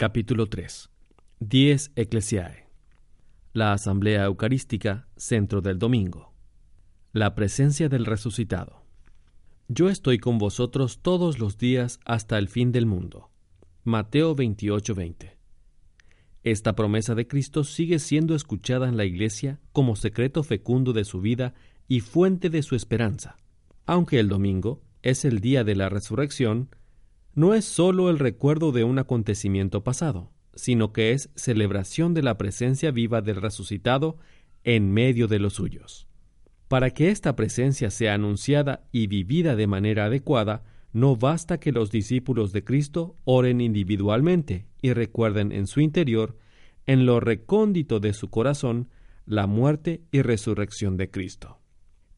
Capítulo 3. Dies Ecclesiae. La Asamblea Eucarística, centro del domingo. La presencia del resucitado. Yo estoy con vosotros todos los días hasta el fin del mundo. Mateo 28:20. Esta promesa de Cristo sigue siendo escuchada en la Iglesia como secreto fecundo de su vida y fuente de su esperanza. Aunque el domingo es el día de la resurrección, no es sólo el recuerdo de un acontecimiento pasado, sino que es celebración de la presencia viva del resucitado en medio de los suyos. Para que esta presencia sea anunciada y vivida de manera adecuada, no basta que los discípulos de Cristo oren individualmente y recuerden en su interior, en lo recóndito de su corazón, la muerte y resurrección de Cristo.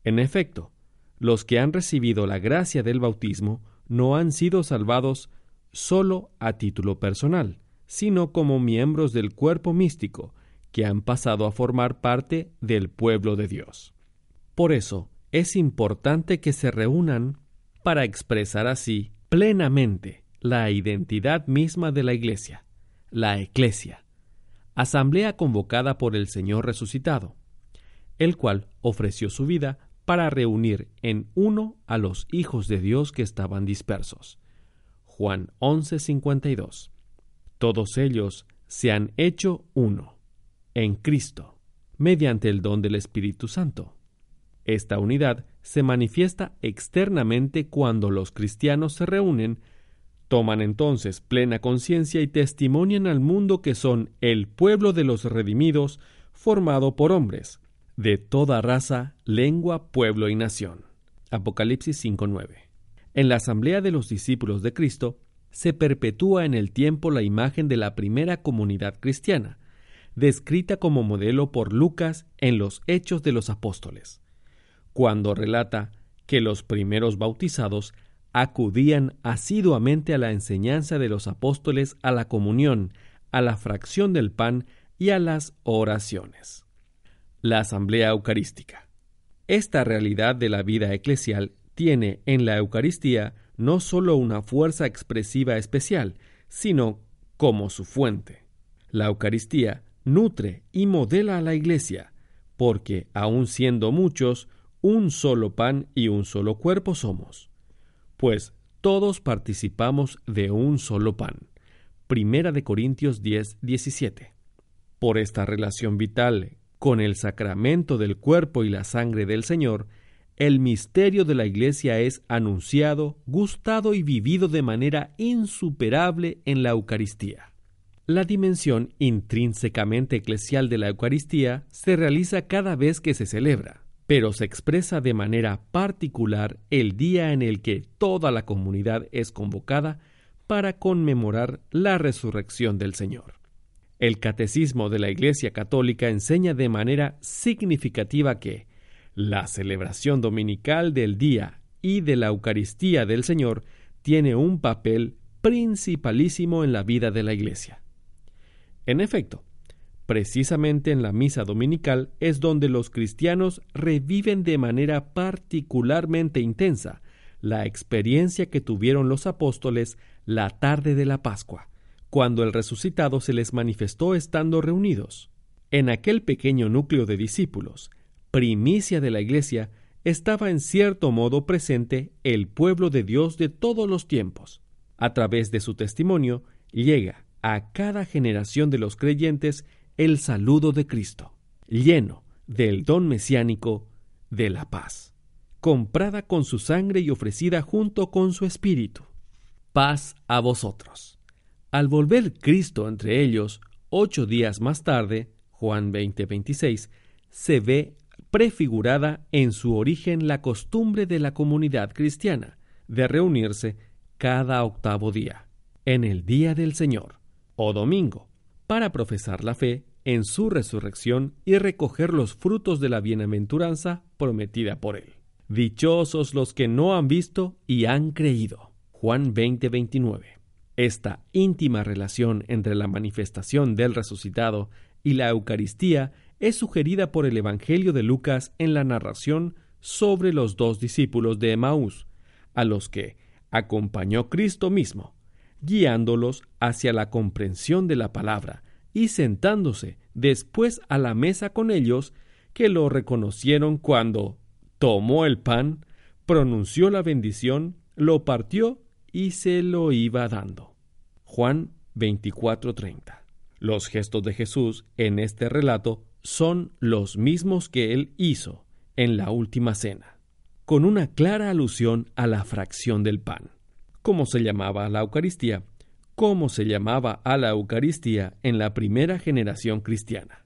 En efecto, los que han recibido la gracia del bautismo no han sido salvados solo a título personal, sino como miembros del cuerpo místico, que han pasado a formar parte del pueblo de Dios. Por eso, es importante que se reúnan para expresar así plenamente la identidad misma de la Iglesia, la Eclesia, asamblea convocada por el Señor resucitado, el cual ofreció su vida para reunir en uno a los hijos de Dios que estaban dispersos. Juan 11:52. Todos ellos se han hecho uno, en Cristo, mediante el don del Espíritu Santo. Esta unidad se manifiesta externamente cuando los cristianos se reúnen, toman entonces plena conciencia y testimonian al mundo que son el pueblo de los redimidos, formado por hombres, de toda raza, lengua, pueblo y nación. Apocalipsis 5.9. En la asamblea de los discípulos de Cristo se perpetúa en el tiempo la imagen de la primera comunidad cristiana, descrita como modelo por Lucas en los Hechos de los Apóstoles cuando relata que los primeros bautizados acudían asiduamente a la enseñanza de los apóstoles, a la comunión, a la fracción del pan y a las oraciones. La Asamblea Eucarística. Esta realidad de la vida eclesial tiene en la Eucaristía no sólo una fuerza expresiva especial, sino como su fuente. La Eucaristía nutre y modela a la Iglesia, porque, aun siendo muchos, un solo pan y un solo cuerpo somos, pues todos participamos de un solo pan. Primera de Corintios 10, 17. Por esta relación vital con el sacramento del cuerpo y la sangre del Señor, el misterio de la Iglesia es anunciado, gustado y vivido de manera insuperable en la Eucaristía. La dimensión intrínsecamente eclesial de la Eucaristía se realiza cada vez que se celebra pero se expresa de manera particular el día en el que toda la comunidad es convocada para conmemorar la resurrección del Señor. El catecismo de la Iglesia Católica enseña de manera significativa que la celebración dominical del día y de la Eucaristía del Señor tiene un papel principalísimo en la vida de la Iglesia. En efecto, Precisamente en la misa dominical es donde los cristianos reviven de manera particularmente intensa la experiencia que tuvieron los apóstoles la tarde de la Pascua, cuando el resucitado se les manifestó estando reunidos. En aquel pequeño núcleo de discípulos, primicia de la Iglesia, estaba en cierto modo presente el pueblo de Dios de todos los tiempos. A través de su testimonio llega a cada generación de los creyentes el saludo de Cristo, lleno del don mesiánico de la paz, comprada con su sangre y ofrecida junto con su espíritu. Paz a vosotros. Al volver Cristo entre ellos, ocho días más tarde, Juan 20:26, se ve prefigurada en su origen la costumbre de la comunidad cristiana de reunirse cada octavo día, en el día del Señor, o domingo, para profesar la fe en su resurrección y recoger los frutos de la bienaventuranza prometida por él. Dichosos los que no han visto y han creído. Juan 20:29. Esta íntima relación entre la manifestación del resucitado y la Eucaristía es sugerida por el Evangelio de Lucas en la narración sobre los dos discípulos de Emaús, a los que acompañó Cristo mismo, guiándolos hacia la comprensión de la palabra y sentándose después a la mesa con ellos, que lo reconocieron cuando tomó el pan, pronunció la bendición, lo partió y se lo iba dando. Juan 24:30. Los gestos de Jesús en este relato son los mismos que él hizo en la última cena, con una clara alusión a la fracción del pan. ¿Cómo se llamaba la Eucaristía? ¿Cómo se llamaba a la Eucaristía en la primera generación cristiana?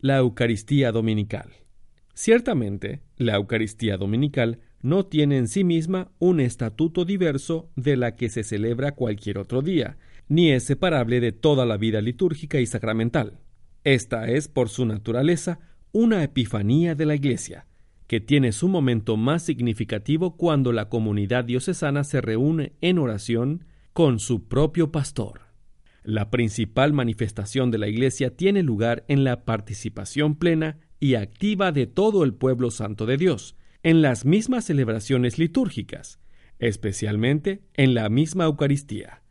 La Eucaristía Dominical. Ciertamente, la Eucaristía Dominical no tiene en sí misma un estatuto diverso de la que se celebra cualquier otro día, ni es separable de toda la vida litúrgica y sacramental. Esta es, por su naturaleza, una epifanía de la Iglesia, que tiene su momento más significativo cuando la comunidad diocesana se reúne en oración con su propio pastor. La principal manifestación de la Iglesia tiene lugar en la participación plena y activa de todo el pueblo santo de Dios, en las mismas celebraciones litúrgicas, especialmente en la misma Eucaristía,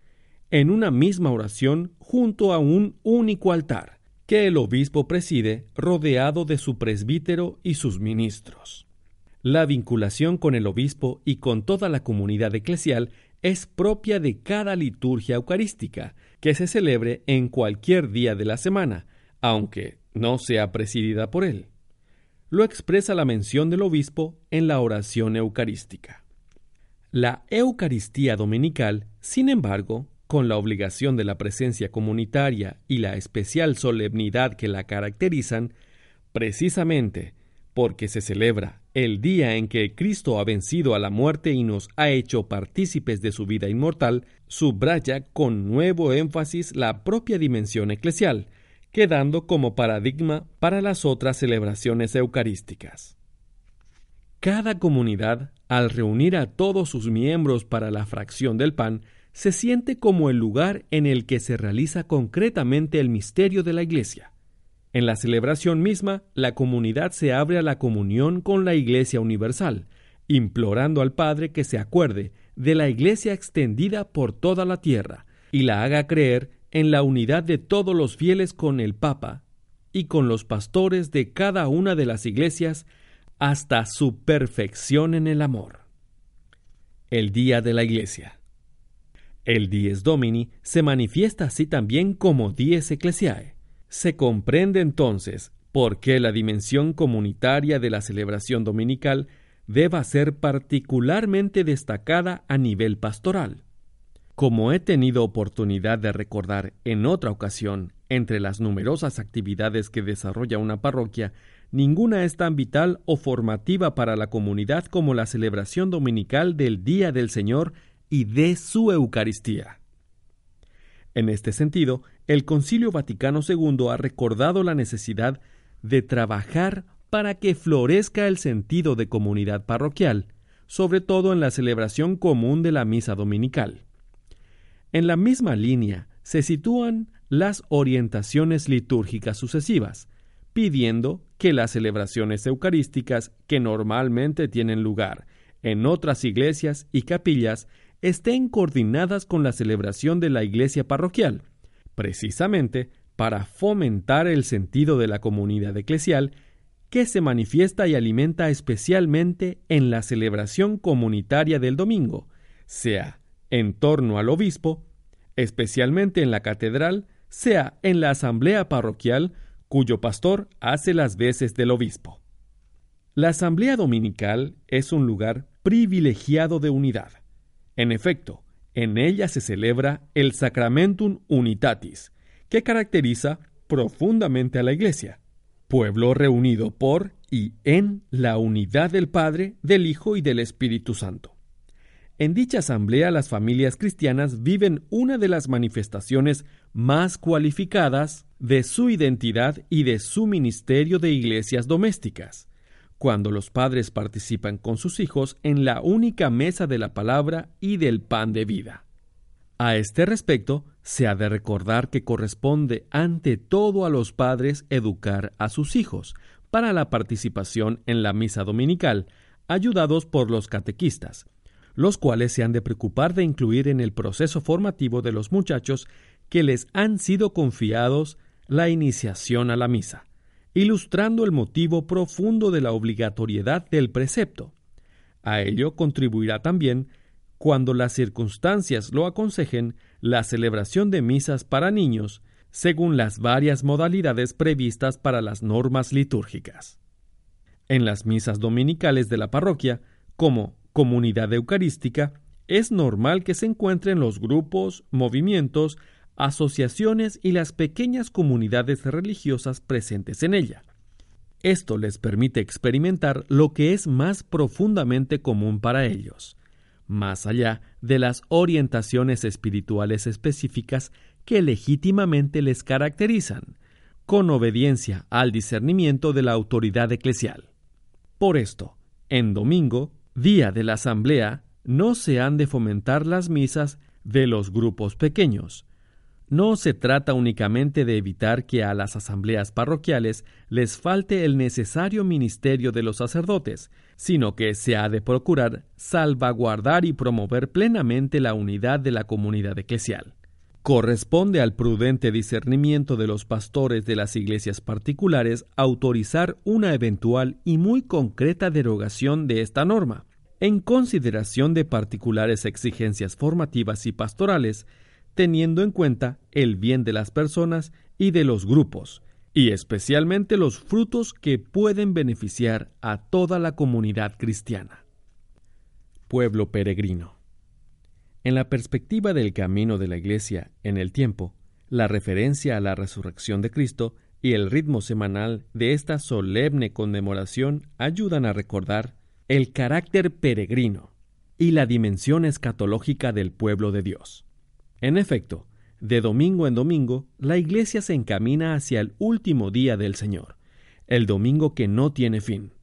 en una misma oración junto a un único altar, que el obispo preside rodeado de su presbítero y sus ministros. La vinculación con el obispo y con toda la comunidad eclesial es propia de cada liturgia eucarística que se celebre en cualquier día de la semana, aunque no sea presidida por él. Lo expresa la mención del obispo en la oración eucarística. La Eucaristía Dominical, sin embargo, con la obligación de la presencia comunitaria y la especial solemnidad que la caracterizan, precisamente porque se celebra el día en que Cristo ha vencido a la muerte y nos ha hecho partícipes de su vida inmortal, subraya con nuevo énfasis la propia dimensión eclesial, quedando como paradigma para las otras celebraciones eucarísticas. Cada comunidad, al reunir a todos sus miembros para la fracción del pan, se siente como el lugar en el que se realiza concretamente el misterio de la Iglesia. En la celebración misma, la comunidad se abre a la comunión con la Iglesia universal, implorando al Padre que se acuerde de la Iglesia extendida por toda la tierra y la haga creer en la unidad de todos los fieles con el Papa y con los pastores de cada una de las iglesias hasta su perfección en el amor. El Día de la Iglesia. El Dies Domini se manifiesta así también como Dies Ecclesiae. Se comprende entonces por qué la dimensión comunitaria de la celebración dominical deba ser particularmente destacada a nivel pastoral. Como he tenido oportunidad de recordar en otra ocasión, entre las numerosas actividades que desarrolla una parroquia, ninguna es tan vital o formativa para la comunidad como la celebración dominical del Día del Señor y de su Eucaristía. En este sentido, el Concilio Vaticano II ha recordado la necesidad de trabajar para que florezca el sentido de comunidad parroquial, sobre todo en la celebración común de la misa dominical. En la misma línea se sitúan las orientaciones litúrgicas sucesivas, pidiendo que las celebraciones eucarísticas que normalmente tienen lugar en otras iglesias y capillas estén coordinadas con la celebración de la iglesia parroquial, precisamente para fomentar el sentido de la comunidad eclesial que se manifiesta y alimenta especialmente en la celebración comunitaria del domingo, sea en torno al obispo, especialmente en la catedral, sea en la asamblea parroquial, cuyo pastor hace las veces del obispo. La asamblea dominical es un lugar privilegiado de unidad. En efecto, en ella se celebra el Sacramentum Unitatis, que caracteriza profundamente a la Iglesia, pueblo reunido por y en la unidad del Padre, del Hijo y del Espíritu Santo. En dicha asamblea las familias cristianas viven una de las manifestaciones más cualificadas de su identidad y de su ministerio de iglesias domésticas, cuando los padres participan con sus hijos en la única mesa de la palabra y del pan de vida. A este respecto, se ha de recordar que corresponde ante todo a los padres educar a sus hijos para la participación en la misa dominical, ayudados por los catequistas, los cuales se han de preocupar de incluir en el proceso formativo de los muchachos que les han sido confiados la iniciación a la misa, ilustrando el motivo profundo de la obligatoriedad del precepto. A ello contribuirá también, cuando las circunstancias lo aconsejen, la celebración de misas para niños, según las varias modalidades previstas para las normas litúrgicas. En las misas dominicales de la parroquia, como comunidad eucarística, es normal que se encuentren los grupos, movimientos, asociaciones y las pequeñas comunidades religiosas presentes en ella. Esto les permite experimentar lo que es más profundamente común para ellos, más allá de las orientaciones espirituales específicas que legítimamente les caracterizan, con obediencia al discernimiento de la autoridad eclesial. Por esto, en domingo, día de la asamblea, no se han de fomentar las misas de los grupos pequeños. No se trata únicamente de evitar que a las asambleas parroquiales les falte el necesario ministerio de los sacerdotes, sino que se ha de procurar salvaguardar y promover plenamente la unidad de la comunidad eclesial. Corresponde al prudente discernimiento de los pastores de las iglesias particulares autorizar una eventual y muy concreta derogación de esta norma, en consideración de particulares exigencias formativas y pastorales, teniendo en cuenta el bien de las personas y de los grupos, y especialmente los frutos que pueden beneficiar a toda la comunidad cristiana. Pueblo peregrino. En la perspectiva del camino de la Iglesia en el tiempo, la referencia a la resurrección de Cristo y el ritmo semanal de esta solemne conmemoración ayudan a recordar el carácter peregrino y la dimensión escatológica del pueblo de Dios. En efecto, de domingo en domingo, la Iglesia se encamina hacia el último día del Señor, el domingo que no tiene fin.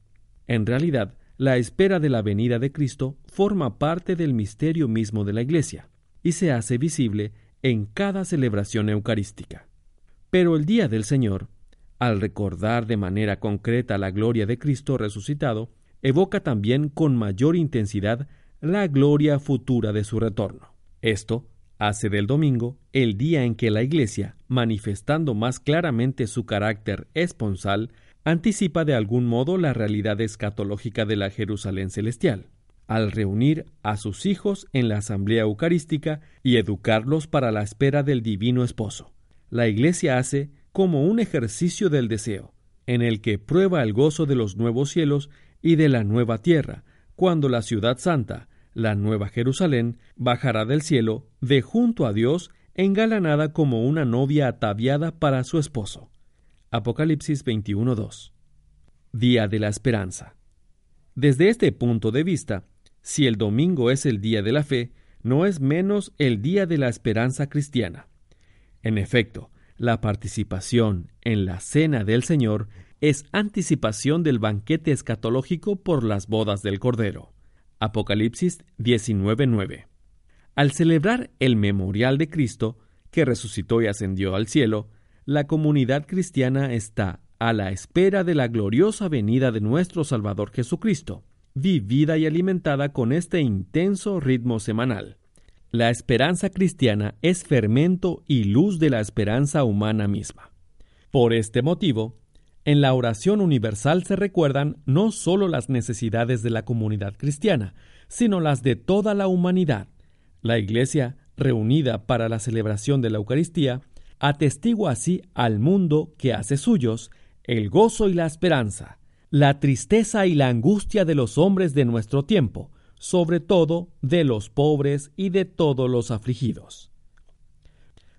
En realidad, la espera de la venida de Cristo forma parte del misterio mismo de la Iglesia y se hace visible en cada celebración eucarística. Pero el día del Señor, al recordar de manera concreta la gloria de Cristo resucitado, evoca también con mayor intensidad la gloria futura de su retorno. Esto hace del domingo el día en que la Iglesia, manifestando más claramente su carácter esponsal, anticipa de algún modo la realidad escatológica de la Jerusalén celestial, al reunir a sus hijos en la asamblea eucarística y educarlos para la espera del divino esposo. La Iglesia hace como un ejercicio del deseo, en el que prueba el gozo de los nuevos cielos y de la nueva tierra, cuando la ciudad santa, la nueva Jerusalén, bajará del cielo de junto a Dios engalanada como una novia ataviada para su esposo. Apocalipsis 21.2. Día de la Esperanza. Desde este punto de vista, si el domingo es el día de la fe, no es menos el día de la esperanza cristiana. En efecto, la participación en la cena del Señor es anticipación del banquete escatológico por las bodas del Cordero. Apocalipsis 19.9. Al celebrar el memorial de Cristo, que resucitó y ascendió al cielo, la comunidad cristiana está a la espera de la gloriosa venida de nuestro Salvador Jesucristo, vivida y alimentada con este intenso ritmo semanal. La esperanza cristiana es fermento y luz de la esperanza humana misma. Por este motivo, en la oración universal se recuerdan no sólo las necesidades de la comunidad cristiana, sino las de toda la humanidad. La Iglesia, reunida para la celebración de la Eucaristía, atestigua así al mundo que hace suyos el gozo y la esperanza, la tristeza y la angustia de los hombres de nuestro tiempo, sobre todo de los pobres y de todos los afligidos.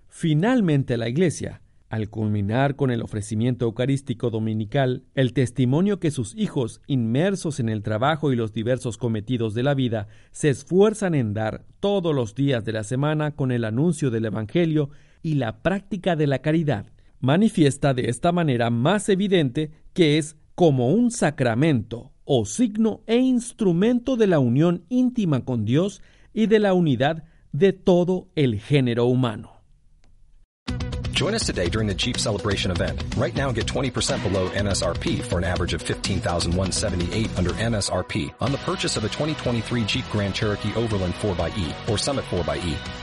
Finalmente la Iglesia, Al culminar con el ofrecimiento eucarístico dominical, el testimonio que sus hijos, inmersos en el trabajo y los diversos cometidos de la vida, se esfuerzan en dar todos los días de la semana con el anuncio del Evangelio y la práctica de la caridad, manifiesta de esta manera más evidente que es como un sacramento o signo e instrumento de la unión íntima con Dios y de la unidad de todo el género humano. Join us today during the Jeep Celebration event. Right now, get 20% below MSRP for an average of 15178 under MSRP on the purchase of a 2023 Jeep Grand Cherokee Overland 4xE or Summit 4xE.